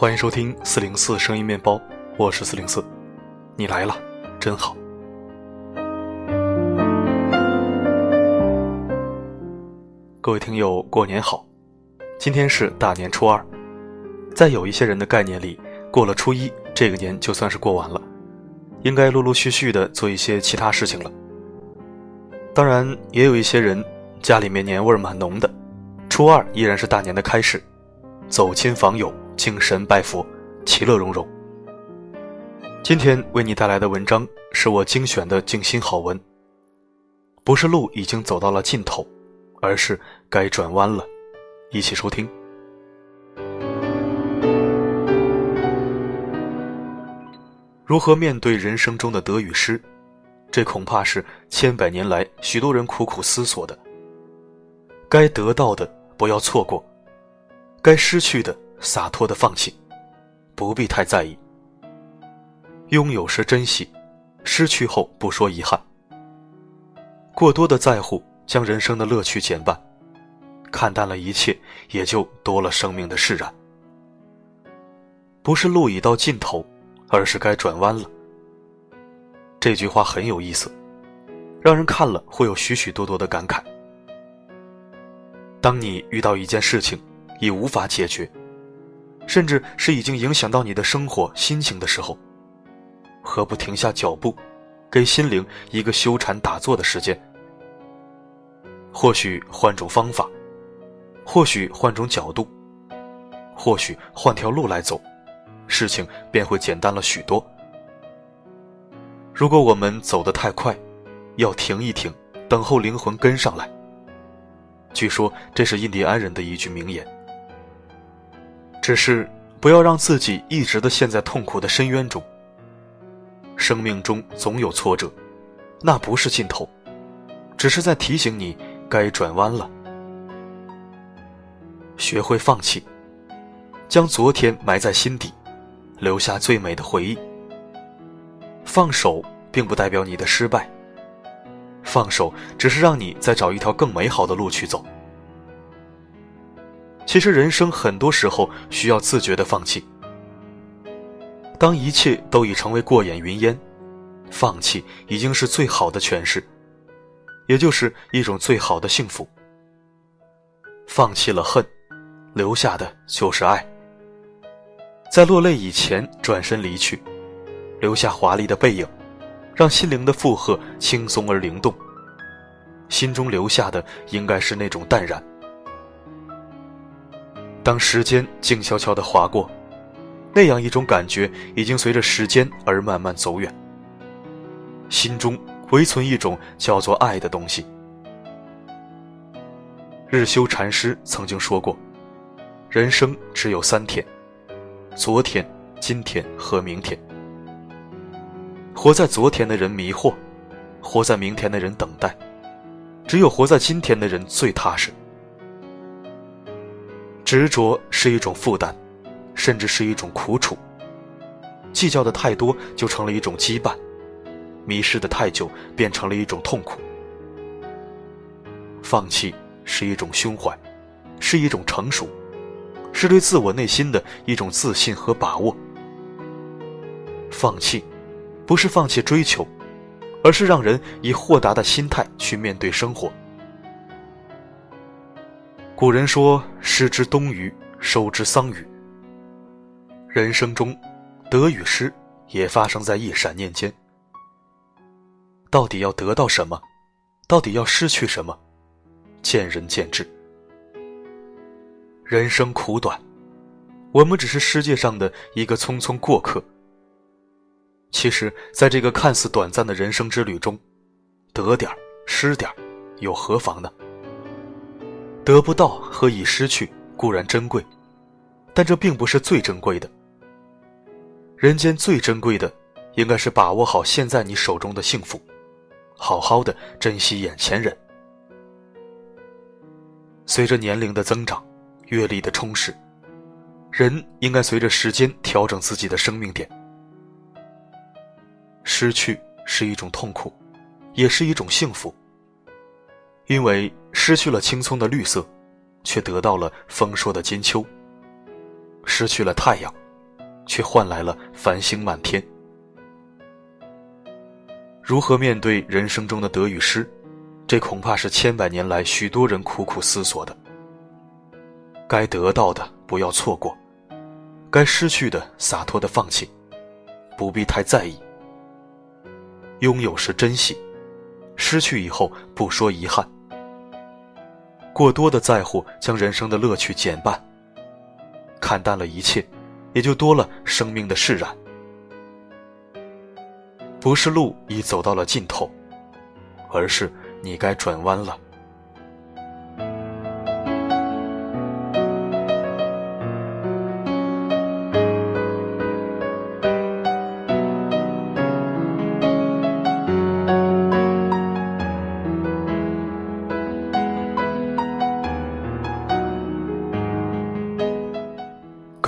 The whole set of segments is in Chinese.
欢迎收听四零四声音面包，我是四零四，你来了，真好。各位听友，过年好！今天是大年初二，在有一些人的概念里，过了初一，这个年就算是过完了，应该陆陆续续的做一些其他事情了。当然，也有一些人家里面年味儿蛮浓的，初二依然是大年的开始，走亲访友。敬神拜佛，其乐融融。今天为你带来的文章是我精选的静心好文。不是路已经走到了尽头，而是该转弯了。一起收听。如何面对人生中的得与失？这恐怕是千百年来许多人苦苦思索的。该得到的不要错过，该失去的。洒脱的放弃，不必太在意。拥有时珍惜，失去后不说遗憾。过多的在乎将人生的乐趣减半，看淡了一切，也就多了生命的释然。不是路已到尽头，而是该转弯了。这句话很有意思，让人看了会有许许多多的感慨。当你遇到一件事情，已无法解决。甚至是已经影响到你的生活心情的时候，何不停下脚步，给心灵一个修禅打坐的时间？或许换种方法，或许换种角度，或许换条路来走，事情便会简单了许多。如果我们走得太快，要停一停，等候灵魂跟上来。据说这是印第安人的一句名言。只是不要让自己一直的陷在痛苦的深渊中。生命中总有挫折，那不是尽头，只是在提醒你该转弯了。学会放弃，将昨天埋在心底，留下最美的回忆。放手并不代表你的失败，放手只是让你再找一条更美好的路去走。其实人生很多时候需要自觉的放弃。当一切都已成为过眼云烟，放弃已经是最好的诠释，也就是一种最好的幸福。放弃了恨，留下的就是爱。在落泪以前转身离去，留下华丽的背影，让心灵的负荷轻松而灵动。心中留下的应该是那种淡然。当时间静悄悄地划过，那样一种感觉已经随着时间而慢慢走远。心中唯存一种叫做爱的东西。日修禅师曾经说过：“人生只有三天，昨天、今天和明天。活在昨天的人迷惑，活在明天的人等待，只有活在今天的人最踏实。”执着是一种负担，甚至是一种苦楚。计较的太多，就成了一种羁绊；迷失的太久，变成了一种痛苦。放弃是一种胸怀，是一种成熟，是对自我内心的一种自信和把握。放弃，不是放弃追求，而是让人以豁达的心态去面对生活。古人说：“失之东隅，收之桑榆。”人生中，得与失也发生在一闪念间。到底要得到什么？到底要失去什么？见仁见智。人生苦短，我们只是世界上的一个匆匆过客。其实，在这个看似短暂的人生之旅中，得点儿失点儿又何妨呢？得不到和已失去固然珍贵，但这并不是最珍贵的。人间最珍贵的，应该是把握好现在你手中的幸福，好好的珍惜眼前人。随着年龄的增长，阅历的充实，人应该随着时间调整自己的生命点。失去是一种痛苦，也是一种幸福。因为失去了青葱的绿色，却得到了丰硕的金秋；失去了太阳，却换来了繁星满天。如何面对人生中的得与失，这恐怕是千百年来许多人苦苦思索的。该得到的不要错过，该失去的洒脱的放弃，不必太在意。拥有时珍惜，失去以后不说遗憾。过多的在乎将人生的乐趣减半。看淡了一切，也就多了生命的释然。不是路已走到了尽头，而是你该转弯了。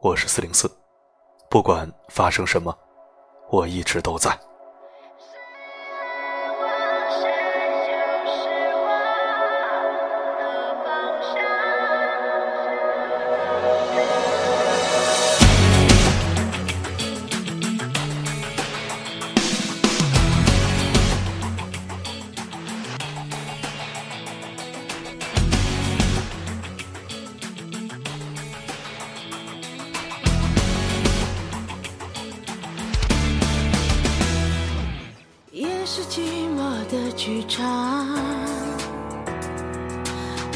我是四零四，不管发生什么。我一直都在。是寂寞的剧场，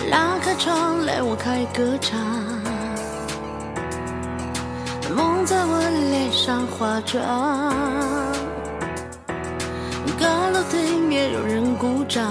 拉开窗帘，我开歌唱。梦在我脸上化妆，高楼对面有人鼓掌。